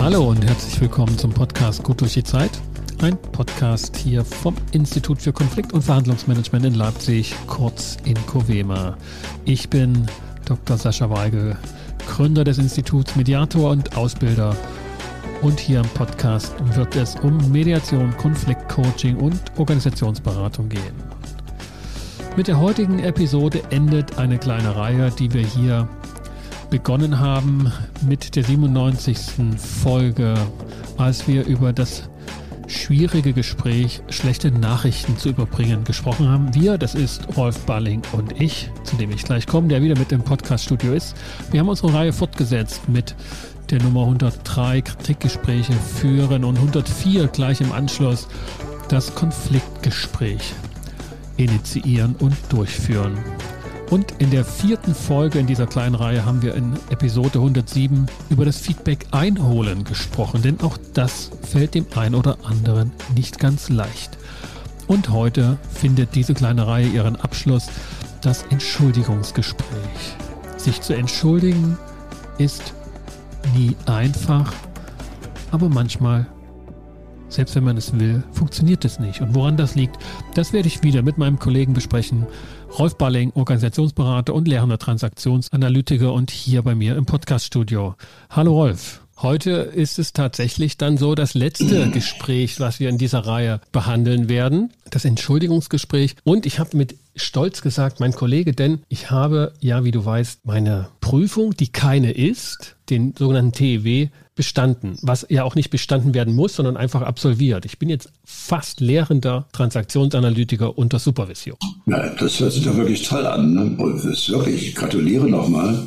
Hallo und herzlich willkommen zum Podcast Gut durch die Zeit. Ein Podcast hier vom Institut für Konflikt- und Verhandlungsmanagement in Leipzig, kurz in Covema. Ich bin Dr. Sascha Weigel, Gründer des Instituts, Mediator und Ausbilder. Und hier im Podcast wird es um Mediation, Konfliktcoaching und Organisationsberatung gehen. Mit der heutigen Episode endet eine kleine Reihe, die wir hier begonnen haben mit der 97. Folge, als wir über das schwierige Gespräch, schlechte Nachrichten zu überbringen, gesprochen haben. Wir, das ist Rolf Balling und ich, zu dem ich gleich komme, der wieder mit im Podcaststudio ist. Wir haben unsere Reihe fortgesetzt mit der Nummer 103 Kritikgespräche führen und 104 gleich im Anschluss das Konfliktgespräch initiieren und durchführen. Und in der vierten Folge in dieser kleinen Reihe haben wir in Episode 107 über das Feedback einholen gesprochen, denn auch das fällt dem einen oder anderen nicht ganz leicht. Und heute findet diese kleine Reihe ihren Abschluss, das Entschuldigungsgespräch. Sich zu entschuldigen ist nie einfach, aber manchmal selbst wenn man es will, funktioniert es nicht. Und woran das liegt, das werde ich wieder mit meinem Kollegen besprechen. Rolf Balling, Organisationsberater und lehrender Transaktionsanalytiker und hier bei mir im Podcaststudio. Hallo Rolf. Heute ist es tatsächlich dann so das letzte Gespräch, was wir in dieser Reihe behandeln werden, das Entschuldigungsgespräch. Und ich habe mit Stolz gesagt, mein Kollege, denn ich habe, ja, wie du weißt, meine Prüfung, die keine ist, den sogenannten TEW, bestanden, was ja auch nicht bestanden werden muss, sondern einfach absolviert. Ich bin jetzt fast lehrender Transaktionsanalytiker unter Supervision. Ja, das hört sich doch wirklich toll an. Ne? Wirklich, ich gratuliere nochmal.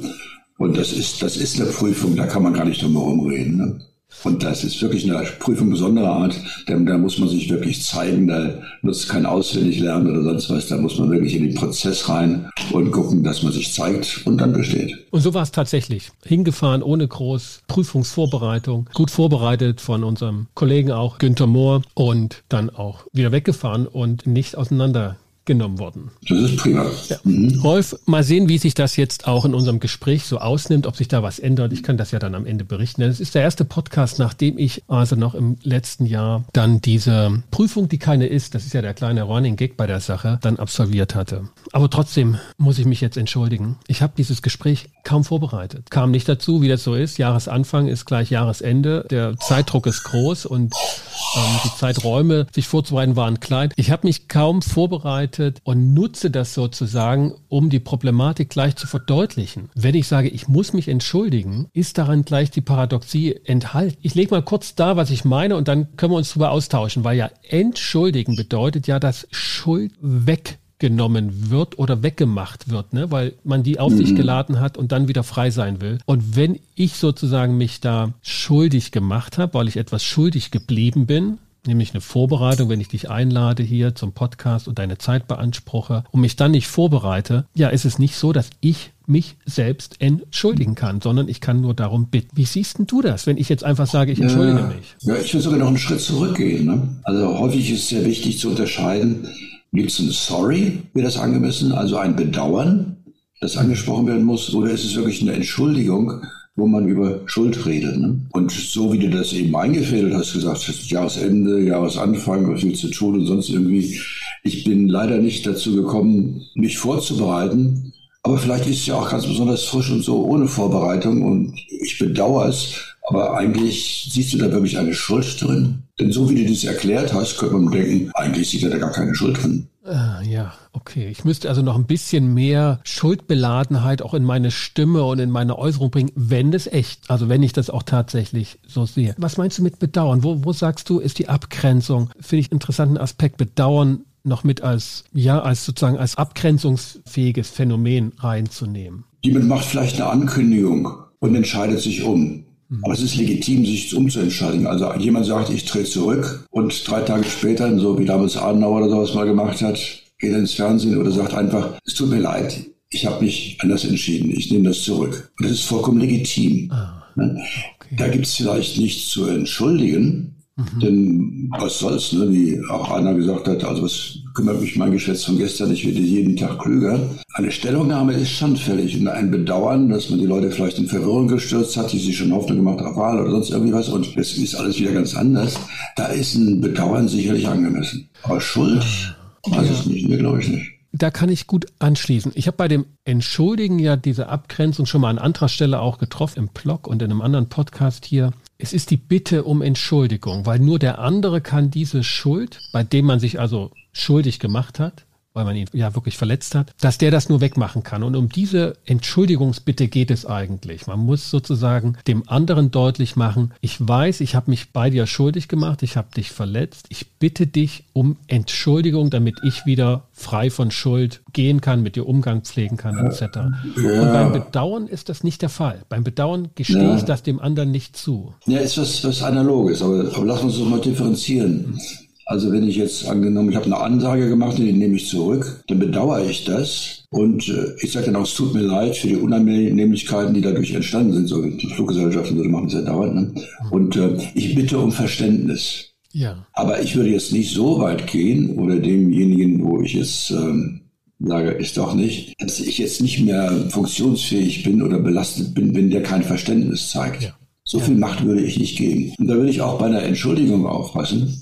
Und das ist, das ist eine Prüfung, da kann man gar nicht drum herum reden. Ne? Und das ist wirklich eine Prüfung besonderer Art, denn da muss man sich wirklich zeigen, da nutzt kein Auswendiglernen oder sonst was, da muss man wirklich in den Prozess rein und gucken, dass man sich zeigt und dann besteht. Und so war es tatsächlich. Hingefahren ohne groß Prüfungsvorbereitung, gut vorbereitet von unserem Kollegen auch Günther Mohr und dann auch wieder weggefahren und nicht auseinander genommen worden. Das ist prima. Ja. Mhm. Rolf, mal sehen, wie sich das jetzt auch in unserem Gespräch so ausnimmt, ob sich da was ändert. Ich kann das ja dann am Ende berichten. Es ist der erste Podcast, nachdem ich also noch im letzten Jahr dann diese Prüfung, die keine ist, das ist ja der kleine Running Gag bei der Sache, dann absolviert hatte. Aber trotzdem muss ich mich jetzt entschuldigen. Ich habe dieses Gespräch kaum vorbereitet. Kam nicht dazu, wie das so ist. Jahresanfang ist gleich Jahresende. Der Zeitdruck ist groß und ähm, die Zeiträume, sich vorzubereiten, waren klein. Ich habe mich kaum vorbereitet und nutze das sozusagen, um die Problematik gleich zu verdeutlichen. Wenn ich sage, ich muss mich entschuldigen, ist daran gleich die Paradoxie enthalten. Ich lege mal kurz da, was ich meine und dann können wir uns darüber austauschen, weil ja entschuldigen bedeutet ja, dass Schuld weg genommen wird oder weggemacht wird, ne? weil man die auf mhm. sich geladen hat und dann wieder frei sein will. Und wenn ich sozusagen mich da schuldig gemacht habe, weil ich etwas schuldig geblieben bin, nämlich eine Vorbereitung, wenn ich dich einlade hier zum Podcast und deine Zeit beanspruche und mich dann nicht vorbereite, ja, ist es nicht so, dass ich mich selbst entschuldigen kann, sondern ich kann nur darum bitten. Wie siehst denn du das, wenn ich jetzt einfach sage, ich entschuldige ja, mich? Ja, ich will sogar noch einen Schritt zurückgehen. Ne? Also häufig ist es sehr wichtig zu unterscheiden, Gibt es ein Sorry, wäre das angemessen, also ein Bedauern, das angesprochen werden muss, oder ist es wirklich eine Entschuldigung, wo man über Schuld redet. Ne? Und so wie du das eben eingefädelt hast, gesagt hast, Jahresende, Jahresanfang, was willst du tun und sonst irgendwie. Ich bin leider nicht dazu gekommen, mich vorzubereiten. Aber vielleicht ist es ja auch ganz besonders frisch und so ohne Vorbereitung und ich bedauere es. Aber eigentlich siehst du da wirklich eine Schuld drin. Denn so wie du das erklärt hast, könnte man denken, eigentlich sieht er da gar keine Schuld drin. Ah, ja, okay. Ich müsste also noch ein bisschen mehr Schuldbeladenheit auch in meine Stimme und in meine Äußerung bringen, wenn das echt, also wenn ich das auch tatsächlich so sehe. Was meinst du mit Bedauern? Wo, wo sagst du, ist die Abgrenzung? Finde ich einen interessanten Aspekt. Bedauern noch mit als, ja, als sozusagen als abgrenzungsfähiges Phänomen reinzunehmen. Jemand macht vielleicht eine Ankündigung und entscheidet sich um. Aber es ist legitim, sich umzuentscheiden. Also jemand sagt, ich trete zurück und drei Tage später, so wie damals Adenauer oder sowas mal gemacht hat, geht er ins Fernsehen oder sagt einfach, es tut mir leid, ich habe mich anders entschieden, ich nehme das zurück. Und das ist vollkommen legitim. Ah, ne? okay. Da gibt es vielleicht nichts zu entschuldigen, Mhm. Denn was soll's, ne? wie auch einer gesagt hat, also was kümmert mich mein Geschätz von gestern, ich werde jeden Tag klüger. Eine Stellungnahme ist schon fällig und ein Bedauern, dass man die Leute vielleicht in Verwirrung gestürzt hat, die sich schon Hoffnung gemacht auf Wahl oder sonst irgendwie was und es ist alles wieder ganz anders. Da ist ein Bedauern sicherlich angemessen. Aber Schuld, weiß ich nicht, mir glaube ich nicht da kann ich gut anschließen. Ich habe bei dem Entschuldigen ja diese Abgrenzung schon mal an anderer Stelle auch getroffen, im Blog und in einem anderen Podcast hier. Es ist die Bitte um Entschuldigung, weil nur der andere kann diese Schuld, bei dem man sich also schuldig gemacht hat, weil man ihn ja wirklich verletzt hat, dass der das nur wegmachen kann. Und um diese Entschuldigungsbitte geht es eigentlich. Man muss sozusagen dem anderen deutlich machen, ich weiß, ich habe mich bei dir schuldig gemacht, ich habe dich verletzt, ich bitte dich um Entschuldigung, damit ich wieder frei von Schuld gehen kann, mit dir Umgang pflegen kann, etc. Ja. Und beim Bedauern ist das nicht der Fall. Beim Bedauern gestehe ja. ich das dem anderen nicht zu. Ja, ist was, was Analoges, aber, aber lass uns doch mal differenzieren. Also wenn ich jetzt angenommen, ich habe eine Ansage gemacht, die nehme ich zurück, dann bedauere ich das. Und äh, ich sage dann auch, es tut mir leid für die Unannehmlichkeiten, die dadurch entstanden sind. So, die Fluggesellschaften so machen es ja dauernd. Ne? Und äh, ich bitte um Verständnis. Ja. Aber ich würde jetzt nicht so weit gehen oder demjenigen, wo ich jetzt ähm, sage, ist doch nicht, dass ich jetzt nicht mehr funktionsfähig bin oder belastet bin, wenn der kein Verständnis zeigt. Ja. So viel Macht würde ich nicht geben. Und da würde ich auch bei einer Entschuldigung aufpassen.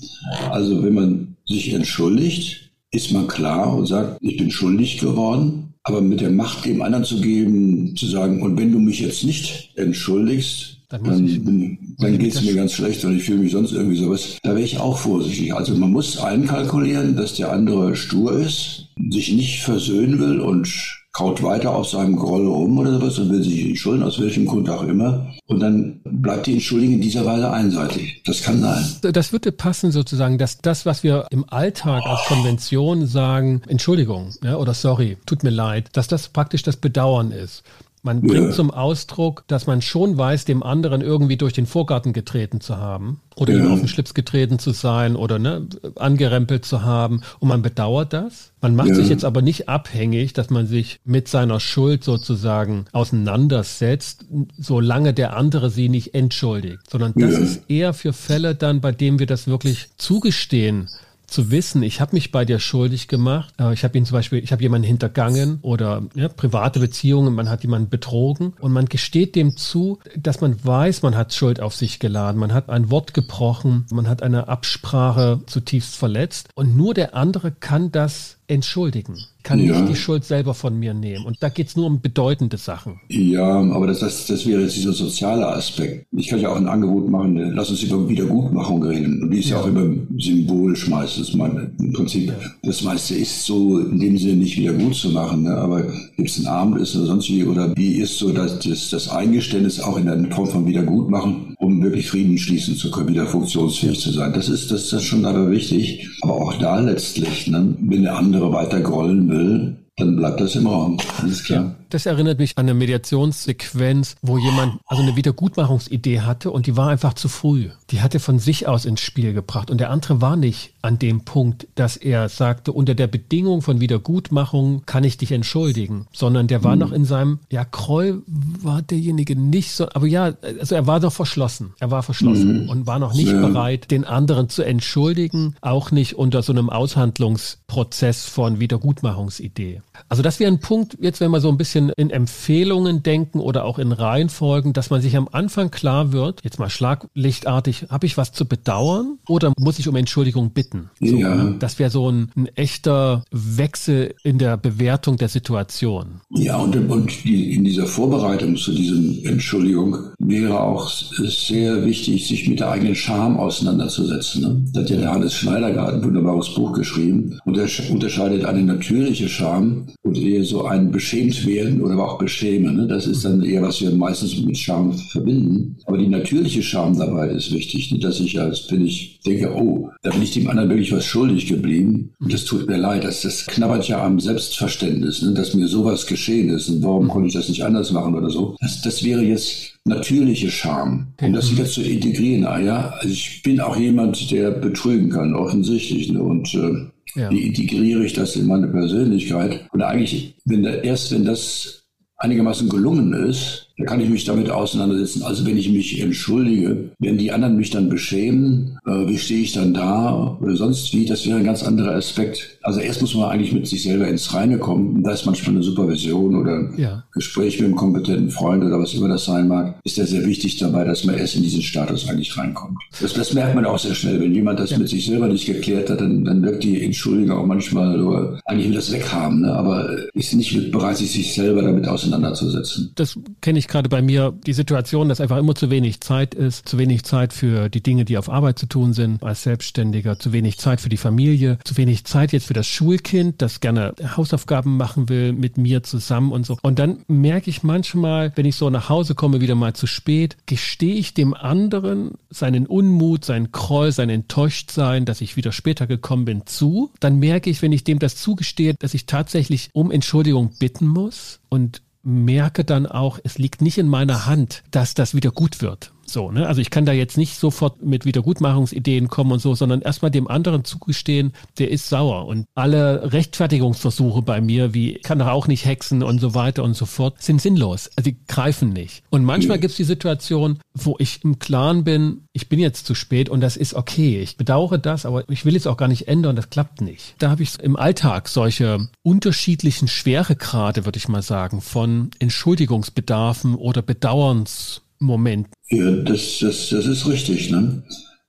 Also wenn man sich entschuldigt, ist man klar und sagt, ich bin schuldig geworden. Aber mit der Macht dem anderen zu geben, zu sagen, und wenn du mich jetzt nicht entschuldigst, dann, dann, dann geht es mir ganz schlecht und ich fühle mich sonst irgendwie sowas. Da wäre ich auch vorsichtig. Also man muss einkalkulieren, dass der andere stur ist, sich nicht versöhnen will und kaut weiter auf seinem Groll rum oder sowas und will sich entschuldigen, aus welchem Grund auch immer. Und dann bleibt die Entschuldigung in dieser Weise einseitig. Das kann sein. Das würde passen sozusagen, dass das, was wir im Alltag als Konvention sagen, Entschuldigung ja, oder sorry, tut mir leid, dass das praktisch das Bedauern ist. Man bringt ja. zum Ausdruck, dass man schon weiß, dem anderen irgendwie durch den Vorgarten getreten zu haben oder ja. ihm auf den Schlips getreten zu sein oder ne, angerempelt zu haben. Und man bedauert das. Man macht ja. sich jetzt aber nicht abhängig, dass man sich mit seiner Schuld sozusagen auseinandersetzt, solange der andere sie nicht entschuldigt, sondern das ist eher für Fälle dann, bei denen wir das wirklich zugestehen zu wissen, ich habe mich bei dir schuldig gemacht, äh, ich habe ihn zum Beispiel, ich habe jemanden hintergangen oder ja, private Beziehungen, man hat jemanden betrogen. Und man gesteht dem zu, dass man weiß, man hat Schuld auf sich geladen, man hat ein Wort gebrochen, man hat eine Absprache zutiefst verletzt. Und nur der andere kann das entschuldigen, kann ja. nicht die Schuld selber von mir nehmen. Und da geht es nur um bedeutende Sachen. Ja, aber das, das, das wäre jetzt dieser soziale Aspekt. Ich kann ja auch ein Angebot machen, lass uns über Wiedergutmachung reden. Und die ist ja, ja auch immer symbolisch meistens. Mein, Im Prinzip, ja. das meiste ist so in dem Sinne nicht wieder gut zu machen. Ne? Aber gibt es ein Abendessen oder sonst wie? Oder wie ist so dass das, das Eingeständnis auch in der Form von Wiedergutmachen, um wirklich Frieden schließen zu können, wieder funktionsfähig zu sein? Das ist, das ist schon aber wichtig. Aber auch da letztlich, ne, wenn der andere weiter grollen will, dann bleibt das im Raum. Alles klar. Das erinnert mich an eine Mediationssequenz, wo jemand also eine Wiedergutmachungsidee hatte und die war einfach zu früh. Die hatte von sich aus ins Spiel gebracht und der andere war nicht an dem Punkt, dass er sagte, unter der Bedingung von Wiedergutmachung kann ich dich entschuldigen, sondern der war mhm. noch in seinem, ja, Kroll war derjenige nicht so, aber ja, also er war doch verschlossen. Er war verschlossen mhm. und war noch nicht ja. bereit, den anderen zu entschuldigen, auch nicht unter so einem Aushandlungsprozess von Wiedergutmachungsidee. Also das wäre ein Punkt, jetzt wenn wir so ein bisschen in, Empfehlungen denken oder auch in Reihenfolgen, dass man sich am Anfang klar wird, jetzt mal schlaglichtartig, habe ich was zu bedauern oder muss ich um Entschuldigung bitten? So, ja. Das wäre so ein, ein, echter Wechsel in der Bewertung der Situation. Ja, und, und die, in dieser Vorbereitung zu diesem Entschuldigung wäre auch sehr wichtig, sich mit der eigenen Scham auseinanderzusetzen. Ne? Da hat ja der Hannes Schneider gerade ein wunderbares Buch geschrieben und er unterscheidet eine natürliche Scham und eher so ein beschämt werden oder auch beschämen. Ne? Das ist dann eher, was wir meistens mit Scham verbinden. Aber die natürliche Scham dabei ist wichtig, ne? dass ich als bin ich denke, oh, da bin ich dem anderen wirklich was schuldig geblieben. Und das tut mir leid. Das, das knabbert ja am Selbstverständnis, ne? dass mir sowas geschehen ist. Und warum konnte ich das nicht anders machen oder so? Das, das wäre jetzt natürliche Scham, um das wieder zu integrieren. Ah, ja, also ich bin auch jemand, der betrügen kann, offensichtlich. Ne? Und äh, ja. Wie integriere ich das in meine Persönlichkeit? Und eigentlich, wenn da, erst wenn das einigermaßen gelungen ist, kann ich mich damit auseinandersetzen. Also wenn ich mich entschuldige, wenn die anderen mich dann beschämen, äh, wie stehe ich dann da oder sonst wie, das wäre ein ganz anderer Aspekt. Also erst muss man eigentlich mit sich selber ins Reine kommen. Und da ist manchmal eine Supervision oder ja. Gespräch mit einem kompetenten Freund oder was immer das sein mag, ist ja sehr wichtig dabei, dass man erst in diesen Status eigentlich reinkommt. Das, das merkt man auch sehr schnell. Wenn jemand das ja. mit sich selber nicht geklärt hat, dann, dann wirkt die Entschuldigung auch manchmal, oder eigentlich will das weghaben, ne? aber ist nicht bereit, sich selber damit auseinanderzusetzen. Das kenne ich gerade bei mir, die Situation, dass einfach immer zu wenig Zeit ist, zu wenig Zeit für die Dinge, die auf Arbeit zu tun sind, als Selbstständiger, zu wenig Zeit für die Familie, zu wenig Zeit jetzt für das Schulkind, das gerne Hausaufgaben machen will mit mir zusammen und so. Und dann merke ich manchmal, wenn ich so nach Hause komme, wieder mal zu spät, gestehe ich dem anderen seinen Unmut, seinen Kroll, sein Enttäuschtsein, dass ich wieder später gekommen bin, zu. Dann merke ich, wenn ich dem das zugestehe, dass ich tatsächlich um Entschuldigung bitten muss und merke dann auch, es liegt nicht in meiner Hand, dass das wieder gut wird. So, ne? Also ich kann da jetzt nicht sofort mit Wiedergutmachungsideen kommen und so, sondern erstmal dem anderen zugestehen, der ist sauer. Und alle Rechtfertigungsversuche bei mir, wie kann er auch nicht hexen und so weiter und so fort, sind sinnlos. Also die greifen nicht. Und manchmal gibt es die Situation, wo ich im Klaren bin, ich bin jetzt zu spät und das ist okay. Ich bedauere das, aber ich will es auch gar nicht ändern, das klappt nicht. Da habe ich im Alltag solche unterschiedlichen Schweregrade, würde ich mal sagen, von Entschuldigungsbedarfen oder Bedauerns Moment. Ja, das, das, das ist richtig. Ne?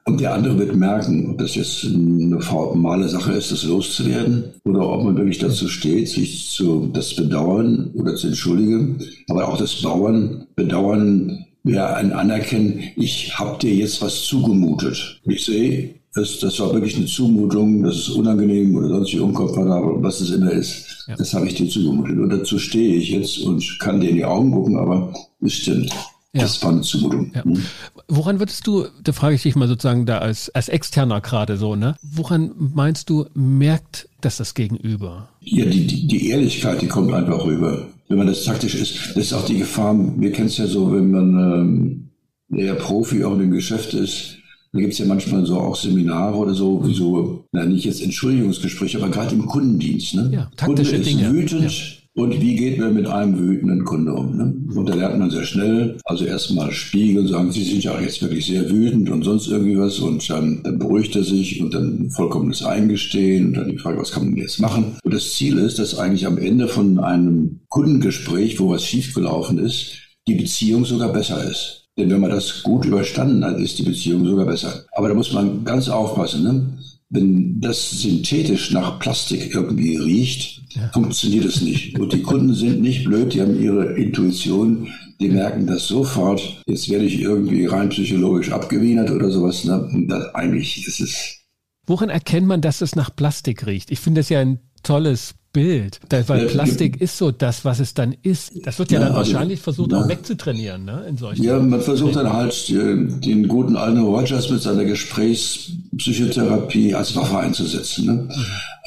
Und der andere wird merken, ob das jetzt eine formale Sache ist, das loszuwerden, oder ob man wirklich dazu steht, sich zu das Bedauern oder zu entschuldigen. Aber auch das Bauern, Bedauern wäre ein Anerkennen, ich habe dir jetzt was zugemutet. Ich sehe, das, das war wirklich eine Zumutung, das ist unangenehm oder sonst wie unkomfortabel, was es immer ist. Ja. Das habe ich dir zugemutet. Und dazu stehe ich jetzt und kann dir in die Augen gucken, aber es stimmt. Ja. Das war eine Zumutung. Ja. Mhm. Woran würdest du, da frage ich dich mal sozusagen da als, als Externer gerade so, ne? Woran meinst du, merkt das das Gegenüber? Ja, die, die, die Ehrlichkeit, die kommt einfach rüber. Wenn man das taktisch ist, das ist auch die Gefahr, wir kennen es ja so, wenn man ähm, eher Profi auch in dem Geschäft ist, da gibt es ja manchmal so auch Seminare oder so, wie so, na nicht jetzt Entschuldigungsgespräche, aber gerade im Kundendienst. Ne? Ja, taktische Kunde Dinge. wütend, ja und wie geht man mit einem wütenden Kunde um? Ne? Und da lernt man sehr schnell, also erstmal spiegeln, sagen, Sie sind ja jetzt wirklich sehr wütend und sonst irgendwie was und dann, dann beruhigt er sich und dann vollkommenes Eingestehen und dann die Frage, was kann man jetzt machen? Und das Ziel ist, dass eigentlich am Ende von einem Kundengespräch, wo was schiefgelaufen ist, die Beziehung sogar besser ist. Denn wenn man das gut überstanden hat, ist die Beziehung sogar besser. Aber da muss man ganz aufpassen. Ne? Wenn das synthetisch nach Plastik irgendwie riecht, ja. funktioniert es nicht. Und die Kunden sind nicht blöd, die haben ihre Intuition, die merken das sofort. Jetzt werde ich irgendwie rein psychologisch abgewienert oder sowas. Ne? Und das, eigentlich ist es. Woran erkennt man, dass es nach Plastik riecht? Ich finde das ja ein tolles Bild. Da, weil Plastik ist so das, was es dann ist. Das wird ja, ja dann also, wahrscheinlich versucht auch wegzutrainieren, ne? In solchen ja, man versucht dann halt den guten alten Rogers mit seiner Gesprächspsychotherapie als Waffe einzusetzen. Ne? Mhm.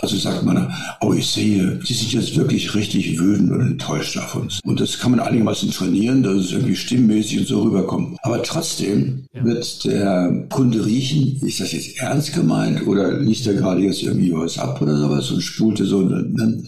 Also sagt man, oh, ich sehe, Sie sind jetzt wirklich richtig wütend und enttäuscht auf uns. Und das kann man einigermaßen trainieren, dass es irgendwie stimmmäßig und so rüberkommt. Aber trotzdem wird der Kunde riechen, ist das jetzt ernst gemeint oder liegt er gerade jetzt irgendwie was ab oder sowas und spulte so.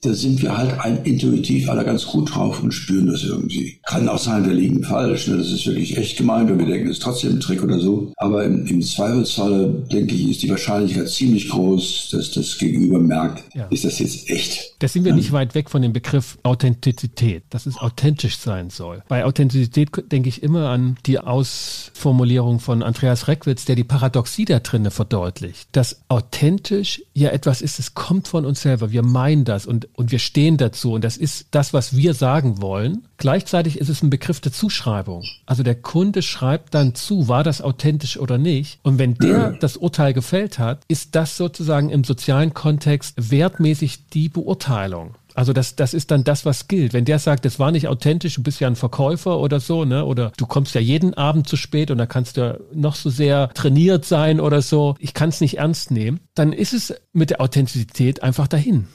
Da sind wir halt ein, intuitiv alle ganz gut drauf und spüren das irgendwie. Kann auch sein, wir liegen falsch. Ne? Das ist wirklich echt gemeint und wir denken, es ist trotzdem ein Trick oder so. Aber im, im Zweifelsfalle, denke ich, ist die Wahrscheinlichkeit ziemlich groß, dass das Gegenüber merkt, ja. ist das jetzt echt? Da sind wir nicht weit weg von dem Begriff Authentizität, dass es authentisch sein soll. Bei Authentizität denke ich immer an die Ausformulierung von Andreas Reckwitz, der die Paradoxie da drinne verdeutlicht, dass authentisch ja etwas ist, es kommt von uns selber. Wir meinen das und, und wir stehen dazu und das ist das, was wir sagen wollen. Gleichzeitig ist es ein Begriff der Zuschreibung. Also der Kunde schreibt dann zu, war das authentisch oder nicht. Und wenn der das Urteil gefällt hat, ist das sozusagen im sozialen Kontext wertmäßig die Beurteilung. Also das, das ist dann das, was gilt. Wenn der sagt, das war nicht authentisch, du bist ja ein Verkäufer oder so, ne? Oder du kommst ja jeden Abend zu spät und da kannst du noch so sehr trainiert sein oder so, ich kann es nicht ernst nehmen, dann ist es mit der Authentizität einfach dahin.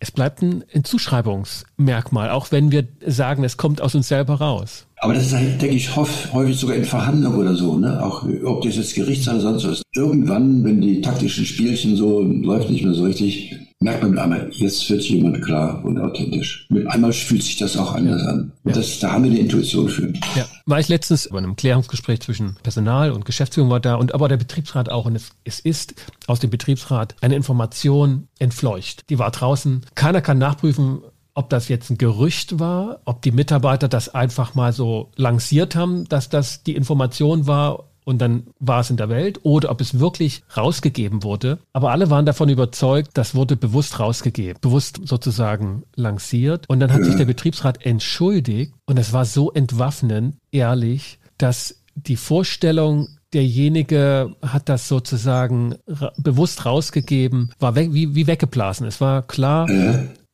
Es bleibt ein, Zuschreibungsmerkmal, auch wenn wir sagen, es kommt aus uns selber raus. Aber das ist, halt, denke ich, häufig sogar in Verhandlungen oder so, ne? Auch ob das jetzt Gerichtssaal oder sonst was. Irgendwann, wenn die taktischen Spielchen so läuft nicht mehr so richtig, merkt man mit einmal, jetzt wird jemand klar und authentisch. Mit einmal fühlt sich das auch anders ja. an. Und das, da haben wir eine Intuition für. Ja, war ich letztens bei einem Klärungsgespräch zwischen Personal und Geschäftsführung war da und aber der Betriebsrat auch. Und es, es ist aus dem Betriebsrat eine Information entfleucht. Die war draußen. Keiner kann nachprüfen, ob das jetzt ein Gerücht war, ob die Mitarbeiter das einfach mal so lanciert haben, dass das die Information war und dann war es in der Welt oder ob es wirklich rausgegeben wurde. Aber alle waren davon überzeugt, das wurde bewusst rausgegeben, bewusst sozusagen lanciert. Und dann hat sich der Betriebsrat entschuldigt und es war so entwaffnend, ehrlich, dass die Vorstellung, derjenige hat das sozusagen ra bewusst rausgegeben, war weg, wie, wie weggeblasen. Es war klar,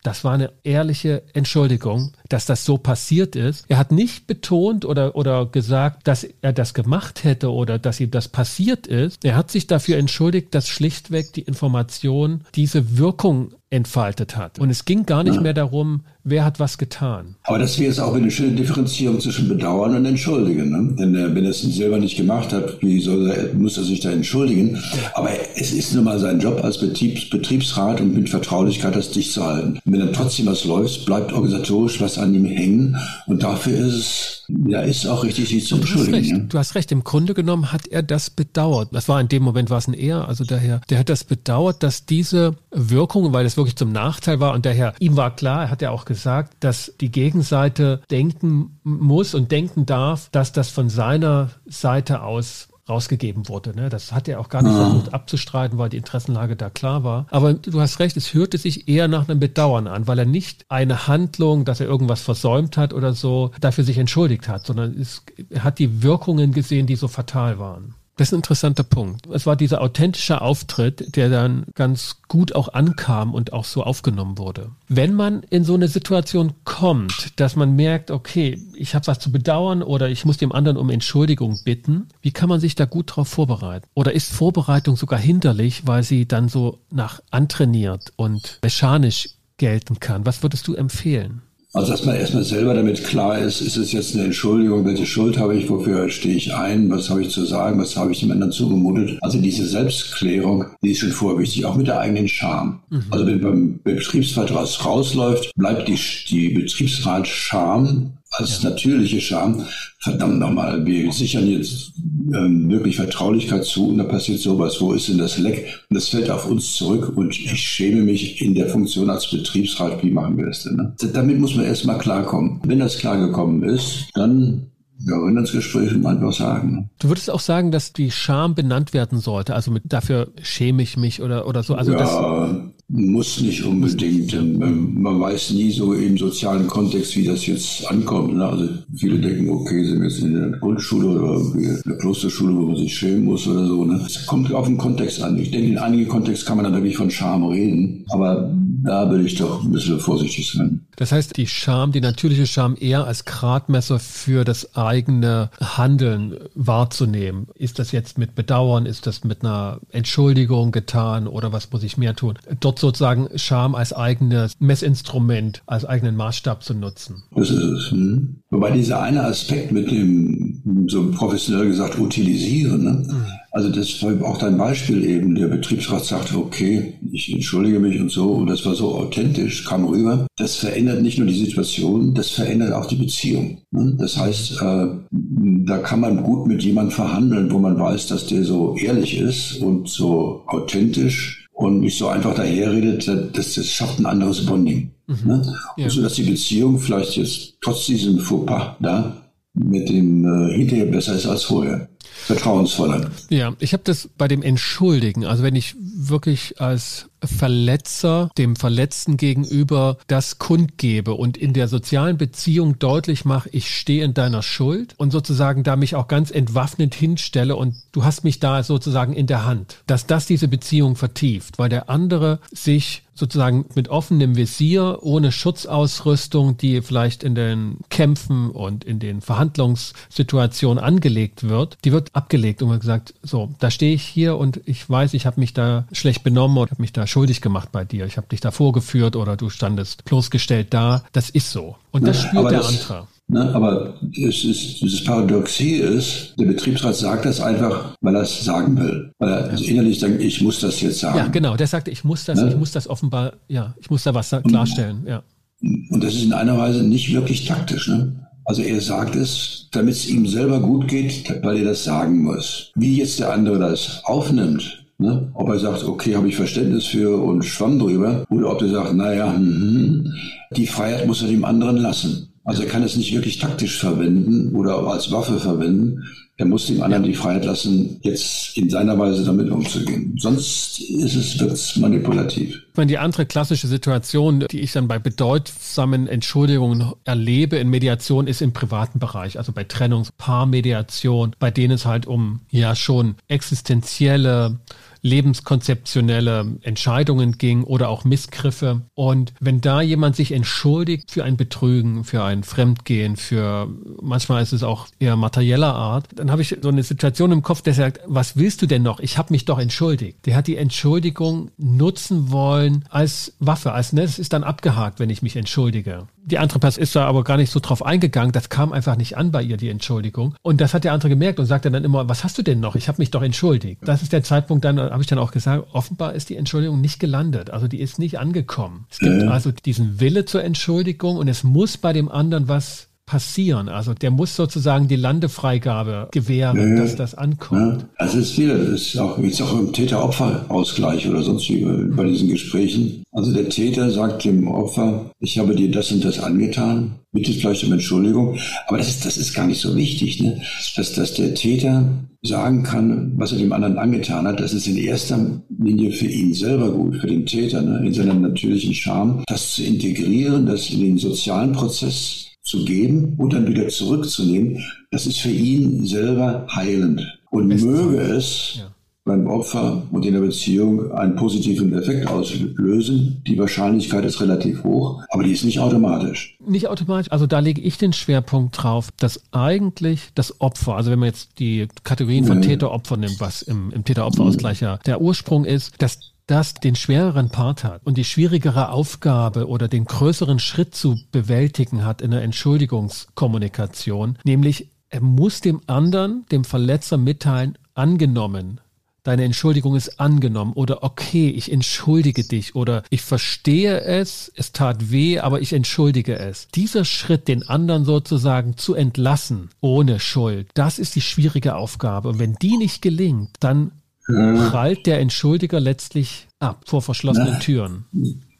das war eine ehrliche Entschuldigung, dass das so passiert ist. Er hat nicht betont oder, oder gesagt, dass er das gemacht hätte oder dass ihm das passiert ist. Er hat sich dafür entschuldigt, dass schlichtweg die Information diese Wirkung entfaltet hat. Und es ging gar nicht ja. mehr darum, wer hat was getan. Aber das wäre jetzt auch eine schöne Differenzierung zwischen Bedauern und Entschuldigen. Ne? Denn äh, wenn er es selber nicht gemacht hat, wie soll er, muss er sich da entschuldigen? Aber es ist nun mal sein Job als Betriebs, Betriebsrat und mit Vertraulichkeit das dicht zu halten. Und wenn dann trotzdem was läuft, bleibt organisatorisch was an ihm hängen. Und dafür ist es ja, ist auch richtig, sich zu entschuldigen. Du hast, recht. du hast recht. Im Grunde genommen hat er das bedauert. Das war in dem Moment war es ein Er, also daher, der hat das bedauert, dass diese Wirkung, weil es wirklich zum Nachteil war und daher, ihm war klar, er hat ja auch gesagt, dass die Gegenseite denken muss und denken darf, dass das von seiner Seite aus rausgegeben wurde. Ne? Das hat er auch gar nicht ja. versucht abzustreiten, weil die Interessenlage da klar war. Aber du hast recht, es hörte sich eher nach einem Bedauern an, weil er nicht eine Handlung, dass er irgendwas versäumt hat oder so, dafür sich entschuldigt hat, sondern es, er hat die Wirkungen gesehen, die so fatal waren. Das ist ein interessanter Punkt. Es war dieser authentische Auftritt, der dann ganz gut auch ankam und auch so aufgenommen wurde. Wenn man in so eine Situation kommt, dass man merkt, okay, ich habe was zu bedauern oder ich muss dem anderen um Entschuldigung bitten, wie kann man sich da gut darauf vorbereiten? Oder ist Vorbereitung sogar hinderlich, weil sie dann so nach antrainiert und mechanisch gelten kann? Was würdest du empfehlen? Also dass man erstmal selber damit klar ist, ist es jetzt eine Entschuldigung, welche Schuld habe ich, wofür stehe ich ein, was habe ich zu sagen, was habe ich dem anderen zugemutet. Also diese Selbstklärung, die ist schon vorher wichtig, auch mit der eigenen Scham. Mhm. Also wenn beim Betriebsrat was rausläuft, bleibt die, die Betriebsrat-Scham als natürliche Scham. Verdammt nochmal, wir sichern jetzt ähm, wirklich Vertraulichkeit zu und da passiert sowas. Wo ist denn das Leck? Und das fällt auf uns zurück und ich schäme mich in der Funktion als Betriebsrat. Wie machen wir das denn? Ne? Damit muss man erstmal klarkommen. Wenn das klargekommen ist, dann ja, und ins Gespräch einfach sagen. Du würdest auch sagen, dass die Scham benannt werden sollte. Also mit, dafür schäme ich mich oder, oder so. Also ja, muss nicht unbedingt. Ähm, man weiß nie so im sozialen Kontext, wie das jetzt ankommt. Ne? Also viele denken, okay, sind wir jetzt in der Grundschule oder in der Klosterschule, wo man sich schämen muss oder so. Ne? Es kommt auf den Kontext an. Ich denke, in einigen Kontexten kann man dann wirklich von Scham reden. Aber da will ich doch ein bisschen vorsichtig sein. Das heißt, die Scham, die natürliche Scham eher als Gradmesser für das eigene Handeln wahrzunehmen. Ist das jetzt mit Bedauern, ist das mit einer Entschuldigung getan oder was muss ich mehr tun? Dort sozusagen Scham als eigenes Messinstrument, als eigenen Maßstab zu nutzen. Das ist es. Hm. Wobei dieser eine Aspekt mit dem, so professionell gesagt, utilisieren, ne? Mhm also das war auch dein Beispiel eben. Der Betriebsrat sagte, okay, ich entschuldige mich und so. Und das war so authentisch, kam rüber. Das verändert nicht nur die Situation, das verändert auch die Beziehung. Ne? Das heißt, äh, da kann man gut mit jemandem verhandeln, wo man weiß, dass der so ehrlich ist und so authentisch und nicht so einfach daherredet. Das, das schafft ein anderes Bonding. Mhm. Ne? Ja. So dass die Beziehung vielleicht jetzt trotz diesem Fauxpas da mit dem äh, hinterher besser ist als vorher vertrauensvoller. Ja, ich habe das bei dem Entschuldigen, also wenn ich wirklich als Verletzer dem Verletzten gegenüber das kundgebe und in der sozialen Beziehung deutlich mache, ich stehe in deiner Schuld und sozusagen da mich auch ganz entwaffnet hinstelle und du hast mich da sozusagen in der Hand, dass das diese Beziehung vertieft, weil der andere sich sozusagen mit offenem Visier, ohne Schutzausrüstung, die vielleicht in den Kämpfen und in den Verhandlungssituationen angelegt wird, die wird abgelegt und man gesagt, so, da stehe ich hier und ich weiß, ich habe mich da schlecht benommen oder habe mich da schuldig gemacht bei dir. Ich habe dich da vorgeführt oder du standest bloßgestellt da. Das ist so. Und das spürt der das, andere. Ne? Aber es ist, dieses Paradoxie ist, der Betriebsrat sagt das einfach, weil er es sagen will. Weil er ja. innerlich sagt, ich muss das jetzt sagen. Ja, genau. Der sagt, ich muss das, ne? ich muss das offenbar, ja, ich muss da was klarstellen. Ja. Und das ist in einer Weise nicht wirklich taktisch. Ne? Also er sagt es, damit es ihm selber gut geht, weil er das sagen muss. Wie jetzt der andere das aufnimmt, ne? ob er sagt, okay, habe ich Verständnis für und schwamm drüber, oder ob er sagt, naja, hm, die Freiheit muss er dem anderen lassen. Also er kann es nicht wirklich taktisch verwenden oder als Waffe verwenden. Er muss dem anderen die Freiheit lassen, jetzt in seiner Weise damit umzugehen. Sonst ist es wird's manipulativ. Ich meine, die andere klassische Situation, die ich dann bei bedeutsamen Entschuldigungen erlebe in Mediation, ist im privaten Bereich, also bei Trennungs-, Paarmediation, bei denen es halt um ja schon existenzielle lebenskonzeptionelle Entscheidungen ging oder auch Missgriffe. Und wenn da jemand sich entschuldigt für ein Betrügen, für ein Fremdgehen, für manchmal ist es auch eher materieller Art, dann habe ich so eine Situation im Kopf, der sagt, was willst du denn noch? Ich habe mich doch entschuldigt. Der hat die Entschuldigung nutzen wollen als Waffe, als ne, es ist dann abgehakt, wenn ich mich entschuldige. Die andere Person ist da aber gar nicht so drauf eingegangen. Das kam einfach nicht an bei ihr, die Entschuldigung. Und das hat der andere gemerkt und sagte dann immer, was hast du denn noch? Ich habe mich doch entschuldigt. Das ist der Zeitpunkt, dann habe ich dann auch gesagt, offenbar ist die Entschuldigung nicht gelandet. Also die ist nicht angekommen. Es gibt also diesen Wille zur Entschuldigung und es muss bei dem anderen was passieren. Also der muss sozusagen die Landefreigabe gewähren, ja, dass das ankommt. Ja, also es ist wieder, das ist auch, jetzt auch im Täter-Opfer-Ausgleich oder sonst wie bei diesen Gesprächen. Also der Täter sagt dem Opfer, ich habe dir das und das angetan, bitte vielleicht um Entschuldigung. Aber das ist, das ist gar nicht so wichtig, ne? dass, dass der Täter sagen kann, was er dem anderen angetan hat. Das ist in erster Linie für ihn selber gut, für den Täter, ne? in seiner natürlichen Charme, das zu integrieren, das in den sozialen Prozess zu geben und dann wieder zurückzunehmen, das ist für ihn selber heilend. Und Best möge es ja. beim Opfer und in der Beziehung einen positiven Effekt auslösen. Die Wahrscheinlichkeit ist relativ hoch, aber die ist nicht automatisch. Nicht automatisch. Also da lege ich den Schwerpunkt drauf, dass eigentlich das Opfer, also wenn man jetzt die Kategorien von ja. Täter-Opfer nimmt, was im, im Täter-Opfer-Ausgleich ja der Ursprung ist, dass das den schwereren Part hat und die schwierigere Aufgabe oder den größeren Schritt zu bewältigen hat in der Entschuldigungskommunikation, nämlich er muss dem anderen, dem Verletzer mitteilen, angenommen. Deine Entschuldigung ist angenommen oder okay, ich entschuldige dich oder ich verstehe es, es tat weh, aber ich entschuldige es. Dieser Schritt, den anderen sozusagen zu entlassen, ohne Schuld, das ist die schwierige Aufgabe. Und wenn die nicht gelingt, dann prallt der Entschuldiger letztlich ab vor verschlossenen Türen.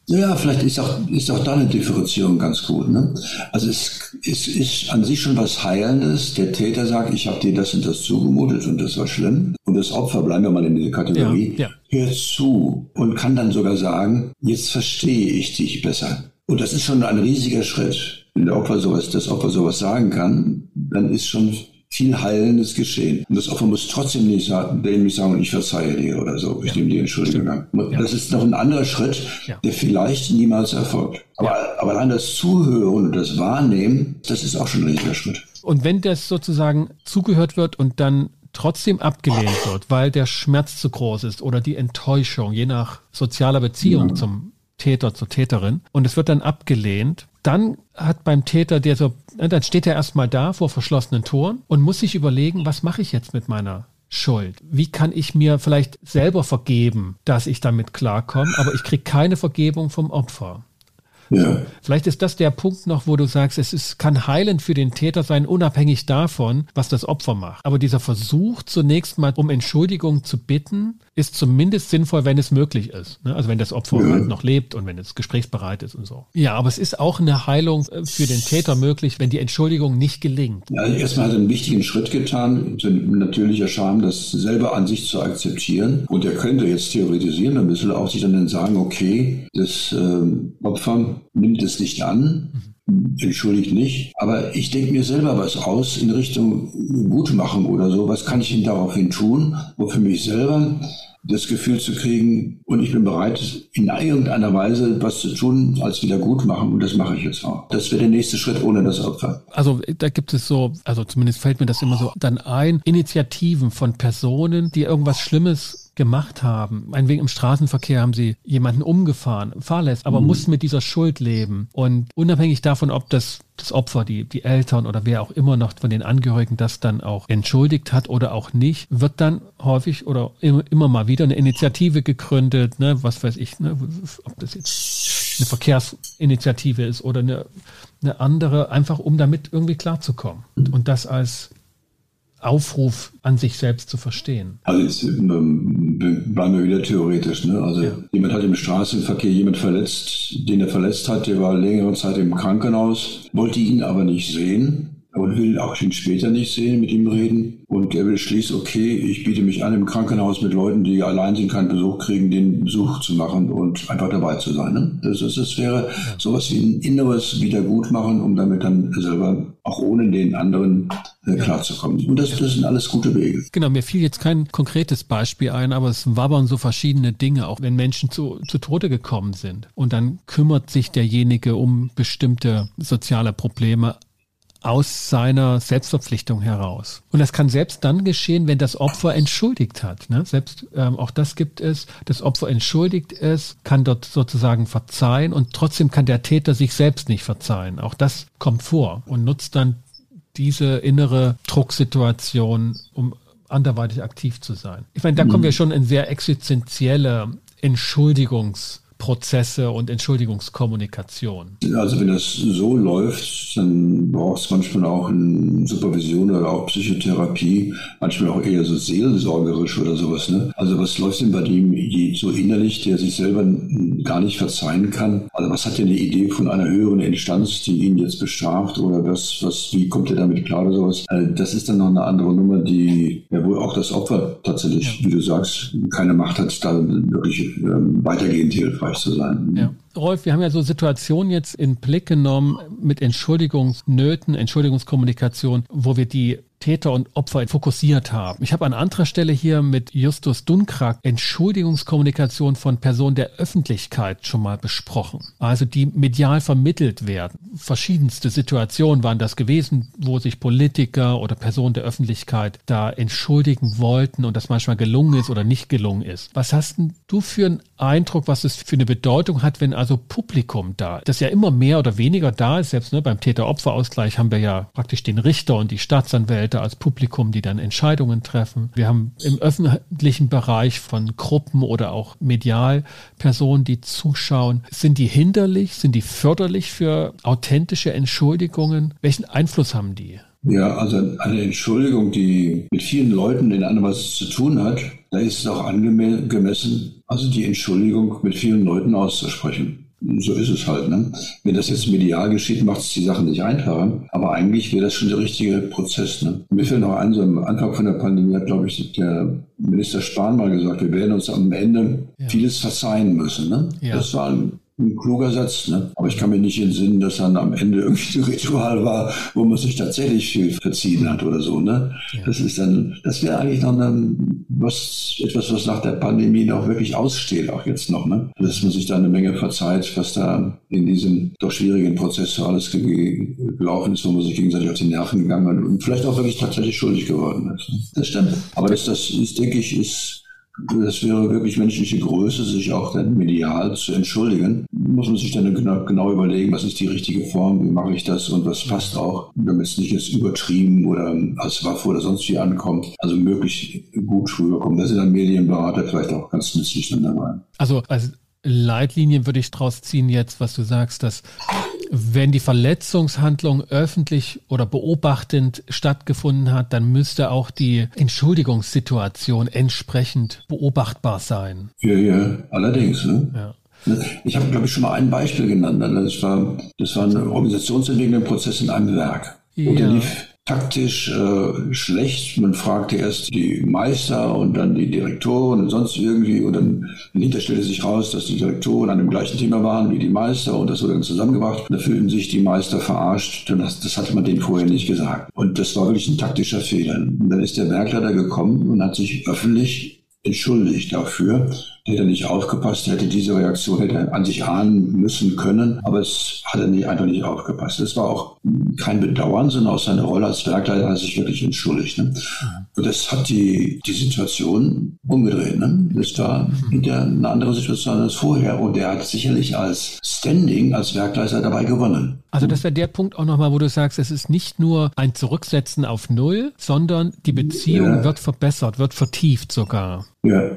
Ja, vielleicht ist auch, ist auch da eine Differenzierung ganz gut. Ne? Also es, es ist an sich schon was Heilendes. Der Täter sagt, ich habe dir das und das zugemutet und das war schlimm. Und das Opfer, bleiben wir mal in dieser Kategorie, ja, ja. hört zu und kann dann sogar sagen, jetzt verstehe ich dich besser. Und das ist schon ein riesiger Schritt. Wenn der Opfer sowas, das Opfer sowas sagen kann, dann ist schon viel Heilendes geschehen. Und das Opfer muss trotzdem nicht sagen, dämlich sagen, ich verzeihe dir oder so, ich ja. nehme die Entschuldigung an. Das ist noch ein anderer Schritt, ja. der vielleicht niemals erfolgt. Aber, ja. aber allein das Zuhören und das Wahrnehmen, das ist auch schon ein riesiger Schritt. Und wenn das sozusagen zugehört wird und dann trotzdem abgelehnt wird, weil der Schmerz zu groß ist oder die Enttäuschung, je nach sozialer Beziehung zum Täter, zur Täterin, und es wird dann abgelehnt, dann hat beim Täter, der so, ne, dann steht er erstmal da vor verschlossenen Toren und muss sich überlegen, was mache ich jetzt mit meiner Schuld? Wie kann ich mir vielleicht selber vergeben, dass ich damit klarkomme, aber ich kriege keine Vergebung vom Opfer? Ja. Vielleicht ist das der Punkt noch, wo du sagst, es ist, kann heilend für den Täter sein, unabhängig davon, was das Opfer macht. Aber dieser Versuch, zunächst mal um Entschuldigung zu bitten, ist zumindest sinnvoll, wenn es möglich ist. Ne? Also wenn das Opfer ja. halt noch lebt und wenn es gesprächsbereit ist und so. Ja, aber es ist auch eine Heilung äh, für den Täter möglich, wenn die Entschuldigung nicht gelingt. Ja, erstmal hat er einen wichtigen Schritt getan, natürlicher Charme, das selber an sich zu akzeptieren. Und er könnte jetzt theoretisieren, müsste er auch sich dann sagen, okay, das äh, Opfer nimmt es nicht an. Mhm entschuldigt nicht. Aber ich denke mir selber was aus in Richtung Gutmachen oder so. Was kann ich denn daraufhin tun, wo für mich selber das Gefühl zu kriegen, und ich bin bereit, in irgendeiner Weise was zu tun als Wiedergutmachen, und das mache ich jetzt auch. Das wäre der nächste Schritt ohne das Opfer. Also da gibt es so, also zumindest fällt mir das immer so dann ein, Initiativen von Personen, die irgendwas Schlimmes gemacht haben. Meinetwegen im Straßenverkehr haben sie jemanden umgefahren, fahrlässig, aber mhm. mussten mit dieser Schuld leben. Und unabhängig davon, ob das das Opfer, die, die Eltern oder wer auch immer noch von den Angehörigen das dann auch entschuldigt hat oder auch nicht, wird dann häufig oder immer, immer mal wieder eine Initiative gegründet, ne, was weiß ich, ne, ob das jetzt eine Verkehrsinitiative ist oder eine, eine andere, einfach um damit irgendwie klarzukommen. Und das als Aufruf an sich selbst zu verstehen. Also jetzt bleiben wir wieder theoretisch. Ne? Also ja. jemand hat im Straßenverkehr jemand verletzt, den er verletzt hat, der war längere Zeit im Krankenhaus, wollte ihn aber nicht sehen und will auch ihn später nicht sehen, mit ihm reden. Und er beschließt, okay, ich biete mich an im Krankenhaus mit Leuten, die allein sind, keinen Besuch kriegen, den Besuch zu machen und einfach dabei zu sein. Ne? Das, das, das wäre sowas wie ein inneres Wiedergutmachen, um damit dann selber auch ohne den anderen äh, klarzukommen. Und das, das sind alles gute Wege. Genau, mir fiel jetzt kein konkretes Beispiel ein, aber es wabbern so verschiedene Dinge, auch wenn Menschen zu, zu Tode gekommen sind. Und dann kümmert sich derjenige um bestimmte soziale Probleme aus seiner Selbstverpflichtung heraus. Und das kann selbst dann geschehen, wenn das Opfer entschuldigt hat. Ne? Selbst ähm, auch das gibt es. Das Opfer entschuldigt es, kann dort sozusagen verzeihen und trotzdem kann der Täter sich selbst nicht verzeihen. Auch das kommt vor und nutzt dann diese innere Drucksituation, um anderweitig aktiv zu sein. Ich meine, da kommen wir mhm. schon in sehr existenzielle Entschuldigungs- Prozesse und Entschuldigungskommunikation. Also wenn das so läuft, dann braucht es manchmal auch eine Supervision oder auch Psychotherapie, manchmal auch eher so seelsorgerisch oder sowas. Ne? Also was läuft denn bei dem so innerlich, der sich selber gar nicht verzeihen kann? Also was hat denn die Idee von einer höheren Instanz, die ihn jetzt bestraft oder was, was, wie kommt er damit klar oder sowas? Also das ist dann noch eine andere Nummer, die ja wohl auch das Opfer tatsächlich, ja. wie du sagst, keine Macht hat, da wirklich ähm, weitergehend hilfreich hilfreich zu sein. Ja. Rolf, wir haben ja so Situationen jetzt in Blick genommen mit Entschuldigungsnöten, Entschuldigungskommunikation, wo wir die Täter und Opfer fokussiert haben. Ich habe an anderer Stelle hier mit Justus Dunkrak Entschuldigungskommunikation von Personen der Öffentlichkeit schon mal besprochen. Also die medial vermittelt werden. Verschiedenste Situationen waren das gewesen, wo sich Politiker oder Personen der Öffentlichkeit da entschuldigen wollten und das manchmal gelungen ist oder nicht gelungen ist. Was hast denn du für einen Eindruck, was es für eine Bedeutung hat, wenn also Publikum da, das ja immer mehr oder weniger da ist, selbst ne, beim Täter-Opfer-Ausgleich haben wir ja praktisch den Richter und die Staatsanwälte als Publikum, die dann Entscheidungen treffen. Wir haben im öffentlichen Bereich von Gruppen oder auch medial Personen, die zuschauen. Sind die hinderlich? Sind die förderlich für authentische Entschuldigungen? Welchen Einfluss haben die? Ja, also eine Entschuldigung, die mit vielen Leuten in einem was zu tun hat, da ist es auch angemessen, also die Entschuldigung mit vielen Leuten auszusprechen. So ist es halt. Ne? Wenn das jetzt medial geschieht, macht es die Sache nicht einfacher. Aber eigentlich wäre das schon der richtige Prozess. Ne? Mir fällt noch ein, so am Anfang von der Pandemie hat, glaube ich, der Minister Spahn mal gesagt, wir werden uns am Ende ja. vieles verzeihen müssen. Ne? Ja. Das war ein ein kluger Satz, ne? Aber ich kann mir nicht entsinnen, dass dann am Ende irgendwie ein Ritual war, wo man sich tatsächlich viel verziehen hat oder so, ne? Ja. Das ist dann, das wäre eigentlich noch eine, was, etwas, was nach der Pandemie noch wirklich aussteht, auch jetzt noch, ne? Dass man sich da eine Menge verzeiht, was da in diesem doch schwierigen Prozess so alles gelaufen ist, wo man sich gegenseitig auf die Nerven gegangen hat und vielleicht auch wirklich tatsächlich schuldig geworden ist. Ne? Das stimmt. Aber das, das ist, denke ich, ist, das wäre wirklich menschliche Größe, sich auch dann medial zu entschuldigen. Muss man sich dann genau, genau, überlegen, was ist die richtige Form, wie mache ich das und was passt auch, damit es nicht jetzt übertrieben oder als Waffe oder sonst wie ankommt. Also möglichst gut rüberkommt. Da sind dann Medienberater vielleicht auch ganz nützlich dann dabei. Also als Leitlinien würde ich draus ziehen jetzt, was du sagst, dass wenn die Verletzungshandlung öffentlich oder beobachtend stattgefunden hat, dann müsste auch die Entschuldigungssituation entsprechend beobachtbar sein. Ja, ja, allerdings. Ne? Ja. Ich habe, glaube ich, schon mal ein Beispiel genannt. Das war, das war ein organisationsentwickelnder Prozess in einem Werk. Ja. Und der lief taktisch äh, schlecht. Man fragte erst die Meister und dann die Direktoren und sonst irgendwie und dann hinterher stellte sich raus, dass die Direktoren an dem gleichen Thema waren wie die Meister und das wurde dann zusammengebracht. Und da fühlten sich die Meister verarscht. Und das, das hatte man denen vorher nicht gesagt. Und das war wirklich ein taktischer Fehler. Und dann ist der Werkleiter gekommen und hat sich öffentlich entschuldigt dafür hätte er nicht aufgepasst, hätte diese Reaktion hätte er an sich ahnen müssen können, aber es hat er nicht, einfach nicht aufgepasst. Es war auch kein Bedauern, sondern auch seine Rolle als Werkleiter hat sich wirklich entschuldigt. Ne? Und das hat die, die Situation umgedreht. Ne? Das war wieder eine andere Situation als vorher und er hat sicherlich als Standing, als Werkleiter dabei gewonnen. Also das wäre der Punkt auch nochmal, wo du sagst, es ist nicht nur ein Zurücksetzen auf Null, sondern die Beziehung ja. wird verbessert, wird vertieft sogar. Ja.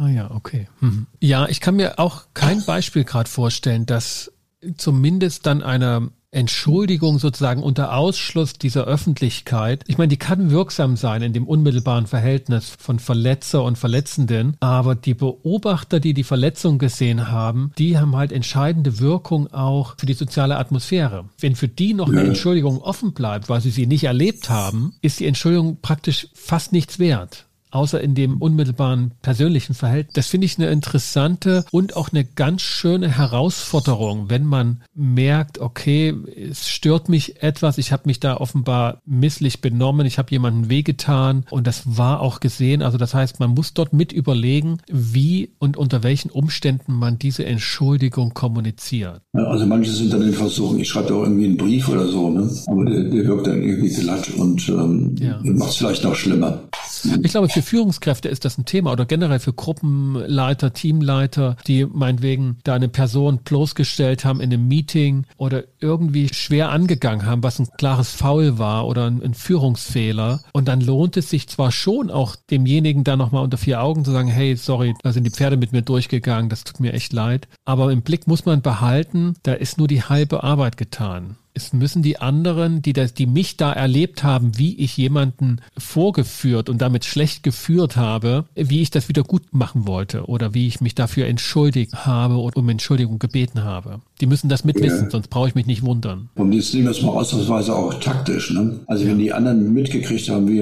Ah ja, okay. Mhm. Ja, ich kann mir auch kein Beispiel gerade vorstellen, dass zumindest dann eine Entschuldigung sozusagen unter Ausschluss dieser Öffentlichkeit. Ich meine, die kann wirksam sein in dem unmittelbaren Verhältnis von Verletzer und Verletzenden, aber die Beobachter, die die Verletzung gesehen haben, die haben halt entscheidende Wirkung auch für die soziale Atmosphäre. Wenn für die noch eine Entschuldigung offen bleibt, weil sie sie nicht erlebt haben, ist die Entschuldigung praktisch fast nichts wert außer in dem unmittelbaren persönlichen Verhältnis. Das finde ich eine interessante und auch eine ganz schöne Herausforderung, wenn man merkt, okay, es stört mich etwas, ich habe mich da offenbar misslich benommen, ich habe jemanden wehgetan und das war auch gesehen. Also das heißt, man muss dort mit überlegen, wie und unter welchen Umständen man diese Entschuldigung kommuniziert. Also manche sind dann in Versuchung, ich schreibe auch irgendwie einen Brief oder so, ne? aber der, der wirkt dann irgendwie glatt und ähm, ja. macht es vielleicht noch schlimmer. Ich glaube, für Führungskräfte ist das ein Thema oder generell für Gruppenleiter, Teamleiter, die meinetwegen da eine Person bloßgestellt haben in einem Meeting oder irgendwie schwer angegangen haben, was ein klares Foul war oder ein, ein Führungsfehler. Und dann lohnt es sich zwar schon auch demjenigen da nochmal unter vier Augen zu sagen, hey, sorry, da sind die Pferde mit mir durchgegangen, das tut mir echt leid. Aber im Blick muss man behalten, da ist nur die halbe Arbeit getan es müssen die anderen, die das, die mich da erlebt haben, wie ich jemanden vorgeführt und damit schlecht geführt habe, wie ich das wieder gut machen wollte oder wie ich mich dafür entschuldigt habe und um Entschuldigung gebeten habe. Die müssen das mitwissen, ja. sonst brauche ich mich nicht wundern. Und jetzt nehmen wir es mal ausnahmsweise auch taktisch. Ne? Also wenn die anderen mitgekriegt haben, wie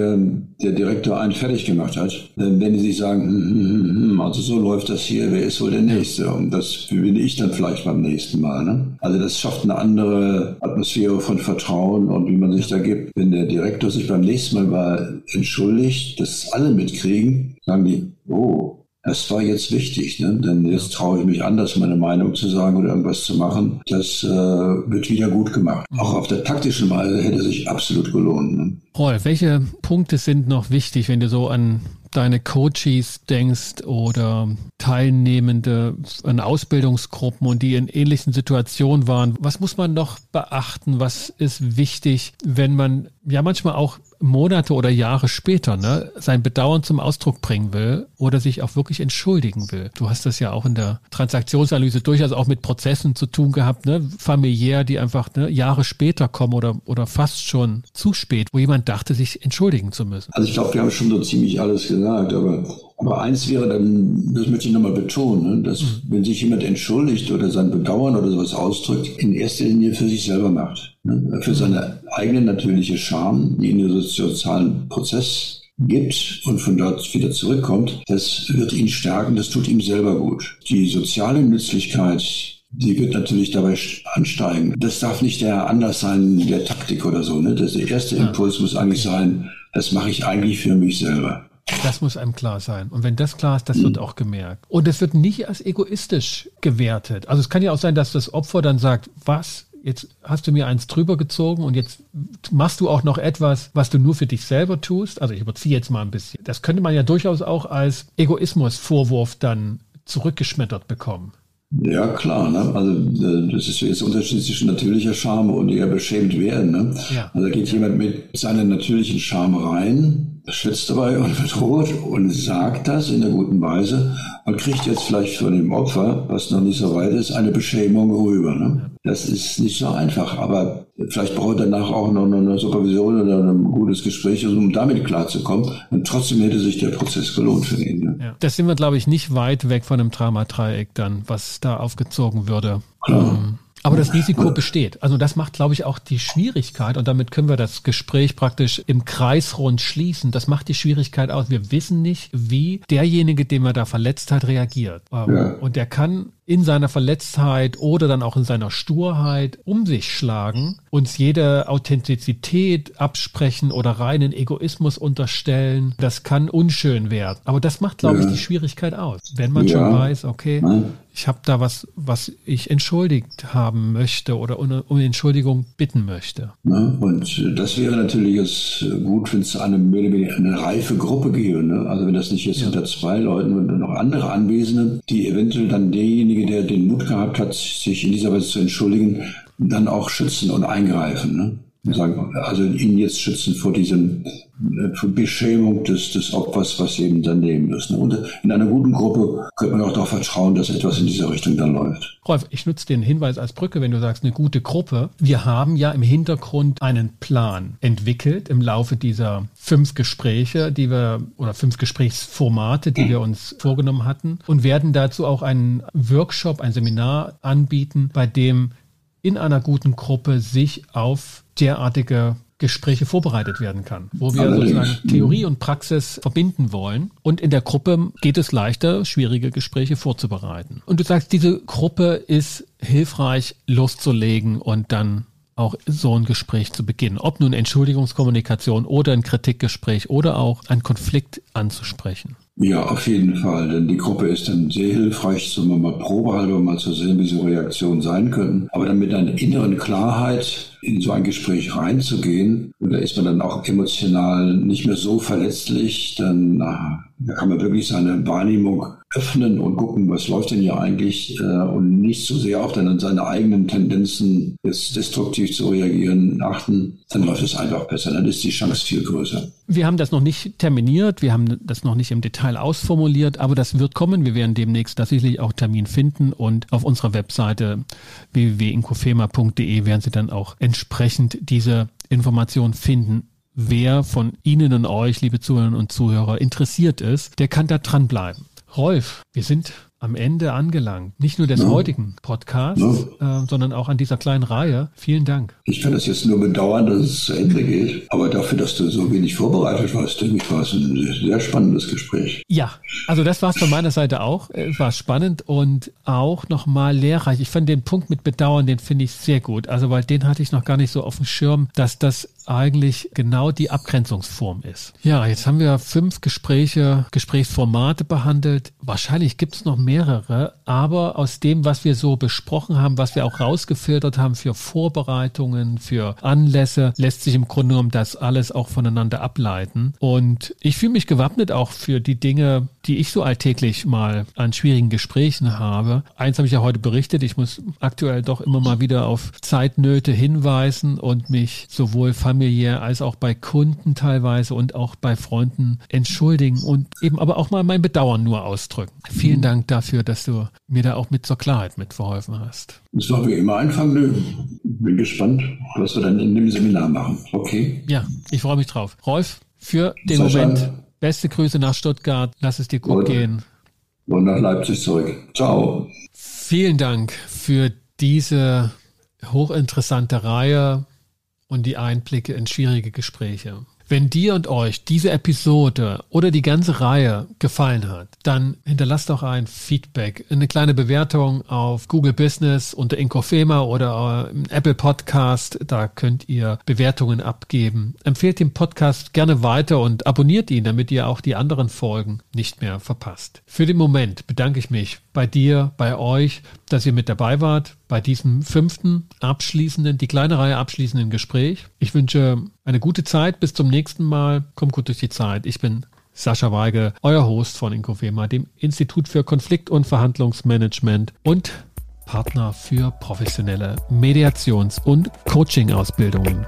der Direktor einen fertig gemacht hat, dann werden die sich sagen, hm, hm, hm, hm, also so läuft das hier, wer ist wohl der Nächste? Und das bin ich dann vielleicht beim nächsten Mal. Ne? Also das schafft eine andere Atmosphäre von Vertrauen und wie man sich da gibt. Wenn der Direktor sich beim nächsten Mal mal entschuldigt, dass alle mitkriegen, sagen die, oh, das war jetzt wichtig, ne? denn jetzt traue ich mich anders, meine Meinung zu sagen oder irgendwas zu machen. Das äh, wird wieder gut gemacht. Auch auf der taktischen Weise hätte sich absolut gelohnt. Ne? Rolf, welche Punkte sind noch wichtig, wenn du so an deine Coaches denkst oder Teilnehmende an Ausbildungsgruppen und die in ähnlichen Situationen waren, was muss man noch beachten? Was ist wichtig, wenn man ja manchmal auch Monate oder Jahre später ne, sein Bedauern zum Ausdruck bringen will oder sich auch wirklich entschuldigen will. Du hast das ja auch in der Transaktionsanalyse durchaus auch mit Prozessen zu tun gehabt, ne, familiär, die einfach ne, Jahre später kommen oder, oder fast schon zu spät, wo jemand dachte, sich entschuldigen zu müssen. Also ich glaube, wir haben schon so ziemlich alles gesagt, aber aber eins wäre dann, das möchte ich nochmal betonen, ne, dass mhm. wenn sich jemand entschuldigt oder sein Bedauern oder sowas ausdrückt, in erster Linie für sich selber macht. Ne? Für seine eigene natürliche Scham, die in den sozialen Prozess gibt und von dort wieder zurückkommt, das wird ihn stärken, das tut ihm selber gut. Die soziale Nützlichkeit, die wird natürlich dabei ansteigen. Das darf nicht der Anders sein der Taktik oder so. Ne? Das, der erste Impuls muss eigentlich sein, das mache ich eigentlich für mich selber. Das muss einem klar sein. Und wenn das klar ist, das wird auch gemerkt. Und es wird nicht als egoistisch gewertet. Also es kann ja auch sein, dass das Opfer dann sagt, was? Jetzt hast du mir eins drüber gezogen und jetzt machst du auch noch etwas, was du nur für dich selber tust. Also ich überziehe jetzt mal ein bisschen. Das könnte man ja durchaus auch als Egoismusvorwurf dann zurückgeschmettert bekommen. Ja, klar. Ne? Also äh, das ist jetzt Unterschied zwischen natürlicher Scham und eher beschämt werden. Ne? Ja. Also da geht jemand mit seiner natürlichen Scham rein schwitzt dabei und wird rot und sagt das in der guten Weise und kriegt jetzt vielleicht von dem Opfer, was noch nicht so weit ist, eine Beschämung rüber. Ne? Das ist nicht so einfach, aber vielleicht braucht er danach auch noch eine Supervision oder ein gutes Gespräch, um damit klarzukommen. Und trotzdem hätte sich der Prozess gelohnt für ihn. Ne? Ja. Das sind wir, glaube ich, nicht weit weg von einem Dramadreieck dann, was da aufgezogen würde. Klar. Ähm aber das Risiko besteht. Also das macht, glaube ich, auch die Schwierigkeit und damit können wir das Gespräch praktisch im Kreisrund schließen. Das macht die Schwierigkeit aus. Wir wissen nicht, wie derjenige, den man da verletzt hat, reagiert. Ähm. Und der kann in seiner Verletztheit oder dann auch in seiner Sturheit um sich schlagen, uns jede Authentizität absprechen oder reinen Egoismus unterstellen, das kann unschön werden. Aber das macht, glaube ja. ich, die Schwierigkeit aus. Wenn man ja. schon weiß, okay, ich habe da was, was ich entschuldigt haben möchte oder um, Entschuldigung bitten möchte. Ja, und das wäre natürlich jetzt gut, wenn es eine, eine reife Gruppe gäbe. Ne? Also wenn das nicht jetzt ja. unter zwei Leuten und noch andere Anwesende, die eventuell dann derjenige, der den Mut gehabt hat, sich in dieser Weise zu entschuldigen, dann auch schützen und eingreifen. Ne? Sagen, also ihn jetzt schützen vor diesem äh, Beschämung des, des Opfers, was eben daneben ist. Ne? Und in einer guten Gruppe könnte man auch darauf vertrauen, dass etwas in dieser Richtung dann läuft. Rolf, ich nutze den Hinweis als Brücke, wenn du sagst, eine gute Gruppe. Wir haben ja im Hintergrund einen Plan entwickelt im Laufe dieser fünf Gespräche, die wir oder fünf Gesprächsformate, die wir uns vorgenommen hatten und werden dazu auch einen Workshop, ein Seminar anbieten, bei dem in einer guten Gruppe sich auf derartige Gespräche vorbereitet werden kann, wo wir Allerdings. sozusagen Theorie und Praxis verbinden wollen. Und in der Gruppe geht es leichter, schwierige Gespräche vorzubereiten. Und du sagst, diese Gruppe ist hilfreich loszulegen und dann auch so ein Gespräch zu beginnen. Ob nun Entschuldigungskommunikation oder ein Kritikgespräch oder auch ein Konflikt anzusprechen. Ja, auf jeden Fall, denn die Gruppe ist dann sehr hilfreich, zum mal probehalber mal zu sehen, wie so Reaktionen sein könnten. Aber dann mit einer inneren Klarheit in so ein Gespräch reinzugehen, und da ist man dann auch emotional nicht mehr so verletzlich, dann da kann man wirklich seine Wahrnehmung öffnen und gucken, was läuft denn hier eigentlich äh, und nicht so sehr auf dann seine eigenen Tendenzen, jetzt destruktiv zu reagieren, achten, dann läuft es einfach besser, dann ist die Chance viel größer. Wir haben das noch nicht terminiert, wir haben das noch nicht im Detail ausformuliert, aber das wird kommen. Wir werden demnächst tatsächlich auch Termin finden und auf unserer Webseite www.inkofema.de werden Sie dann auch entsprechend diese Information finden wer von Ihnen und euch, liebe Zuhörerinnen und Zuhörer, interessiert ist, der kann da dranbleiben. Rolf, wir sind am Ende angelangt. Nicht nur des ja. heutigen Podcasts, ja. äh, sondern auch an dieser kleinen Reihe. Vielen Dank. Ich kann das jetzt nur bedauern, dass es zu Ende geht. Aber dafür, dass du so wenig vorbereitet warst, denke ich, war es ein sehr spannendes Gespräch. Ja, also das war es von meiner Seite auch. Es war spannend und auch nochmal lehrreich. Ich fand den Punkt mit Bedauern, den finde ich sehr gut. Also, weil den hatte ich noch gar nicht so auf dem Schirm, dass das eigentlich genau die Abgrenzungsform ist. Ja, jetzt haben wir fünf Gespräche, Gesprächsformate behandelt. Wahrscheinlich gibt es noch mehrere, aber aus dem, was wir so besprochen haben, was wir auch rausgefiltert haben für Vorbereitungen, für Anlässe, lässt sich im Grunde genommen das alles auch voneinander ableiten. Und ich fühle mich gewappnet auch für die Dinge, die ich so alltäglich mal an schwierigen Gesprächen habe. Eins habe ich ja heute berichtet, ich muss aktuell doch immer mal wieder auf Zeitnöte hinweisen und mich sowohl familiär als auch bei Kunden teilweise und auch bei Freunden entschuldigen und eben aber auch mal mein Bedauern nur ausdrücken. Vielen Dank dafür dass du mir da auch mit zur Klarheit mitverholfen hast. Das war wie immer. Nö. Bin gespannt, was wir dann in dem Seminar machen. Okay. Ja, ich freue mich drauf. Rolf, für den Moment beste Grüße nach Stuttgart. Lass es dir gut, gut gehen. Und nach Leipzig zurück. Ciao. Vielen Dank für diese hochinteressante Reihe und die Einblicke in schwierige Gespräche. Wenn dir und euch diese Episode oder die ganze Reihe gefallen hat, dann hinterlasst doch ein Feedback, eine kleine Bewertung auf Google Business unter Inkofema oder äh, Apple Podcast. Da könnt ihr Bewertungen abgeben. Empfehlt den Podcast gerne weiter und abonniert ihn, damit ihr auch die anderen Folgen nicht mehr verpasst. Für den Moment bedanke ich mich bei dir, bei euch, dass ihr mit dabei wart bei diesem fünften abschließenden, die kleine Reihe abschließenden Gespräch. Ich wünsche eine gute Zeit. Bis zum nächsten Mal. Kommt gut durch die Zeit. Ich bin Sascha Weige, euer Host von Inkofema, dem Institut für Konflikt- und Verhandlungsmanagement und Partner für professionelle Mediations- und Coaching-Ausbildungen.